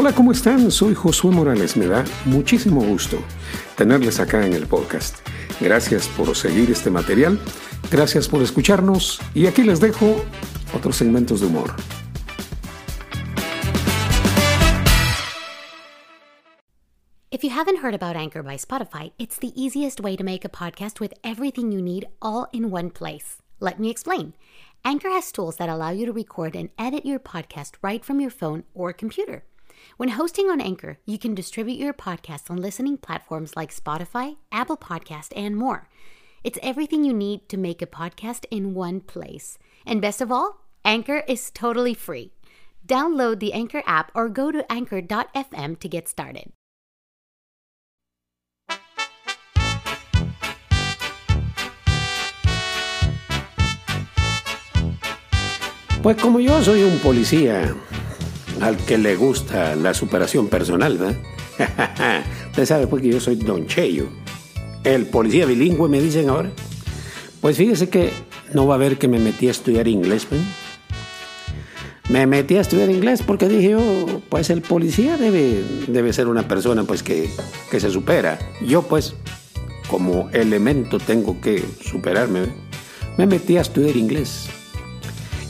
Hola, ¿cómo están? Soy Josué Morales. Me da muchísimo gusto tenerles acá en el podcast. Gracias por seguir este material, gracias por escucharnos y aquí les dejo otros segmentos de humor. If you haven't heard about Anchor by Spotify, it's the easiest way to make a podcast with everything you need all in one place. Let me explain. Anchor has tools that allow you to record and edit your podcast right from your phone or computer. When hosting on Anchor, you can distribute your podcast on listening platforms like Spotify, Apple Podcast, and more. It's everything you need to make a podcast in one place. And best of all, Anchor is totally free. Download the Anchor app or go to anchor.fm to get started. Pues como yo soy un policía al que le gusta la superación personal, ¿verdad? Usted sabe pues que yo soy Don Cheyo. El policía bilingüe me dicen ahora. Pues fíjese que no va a ver que me metí a estudiar inglés, ¿verdad? Me metí a estudiar inglés porque dije yo, pues el policía debe, debe ser una persona pues que, que se supera. Yo pues como elemento tengo que superarme. Me metí a estudiar inglés.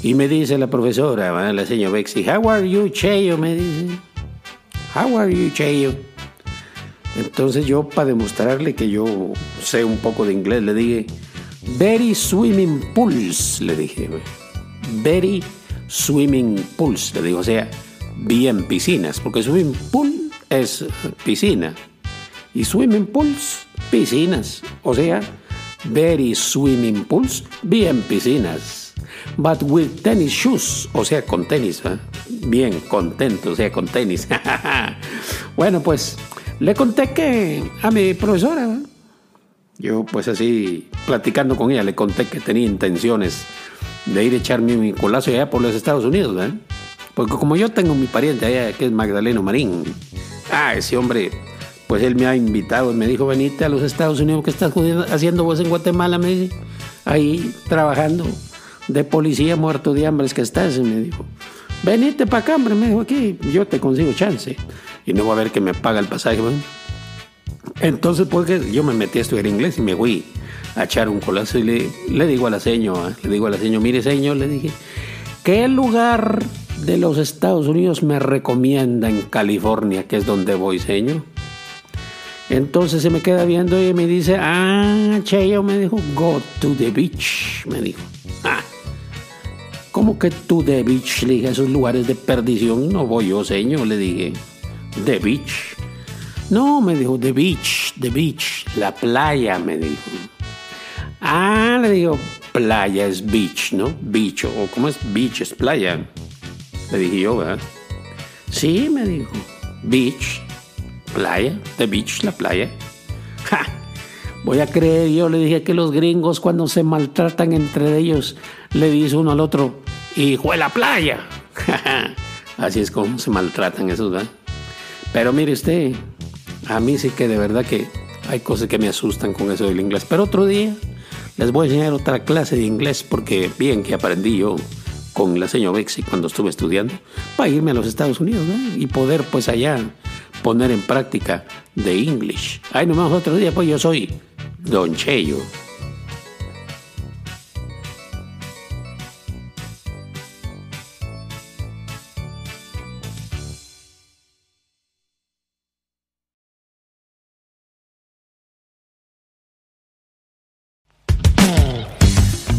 Y me dice la profesora, la señora Bexy, How are you, Cheyo? Me dice. How are you, Cheyo? Entonces yo, para demostrarle que yo sé un poco de inglés, le dije, Very swimming pools, le dije. Very swimming pools, le digo, o sea, bien piscinas, porque swimming pool es piscina. Y swimming pools, piscinas. O sea, very swimming pools, bien piscinas but with tennis shoes, o sea, con tenis, ¿eh? bien contento, o sea, con tenis. bueno, pues le conté que a mi profesora, ¿eh? yo pues así platicando con ella, le conté que tenía intenciones de ir a echarme mi colazo allá por los Estados Unidos, ¿eh? porque como yo tengo mi pariente allá que es Magdaleno Marín, ah, ese hombre pues él me ha invitado, me dijo, venite a los Estados Unidos, ¿qué estás haciendo vos en Guatemala? Me dice, ahí trabajando de policía muerto de hambre que estás, me dijo. Venite para acá, hombre, me dijo aquí, yo te consigo chance. Y no va a ver que me paga el pasaje. Entonces, pues yo me metí a estudiar inglés y me fui a echar un colazo y le, digo a la señora, le digo a la señora, mire señor, le dije, ¿qué lugar de los Estados Unidos me recomienda en California, que es donde voy, señor? Entonces se me queda viendo y me dice, ah, Cheyo, me dijo, go to the beach, me dijo. Ah, ¿Cómo que tú de beach? Le dije, esos lugares de perdición no voy yo, señor, le dije. ¿De beach? No, me dijo, the beach, the beach, la playa, me dijo. Ah, le digo, playa es beach, ¿no? Beach, o ¿cómo es beach? Es playa. Le dije yo, ¿verdad? Sí, me dijo, beach, playa, the beach, la playa. Ja, voy a creer, yo le dije que los gringos cuando se maltratan entre ellos, le dice uno al otro, hijo de la playa. Así es como se maltratan esos, ¿verdad? Pero mire usted, a mí sí que de verdad que hay cosas que me asustan con eso del inglés. Pero otro día les voy a enseñar otra clase de inglés porque bien que aprendí yo con la señora Bexy cuando estuve estudiando para irme a los Estados Unidos y poder pues allá poner en práctica de English. Ahí nos vemos otro día, pues yo soy Don Cheyo.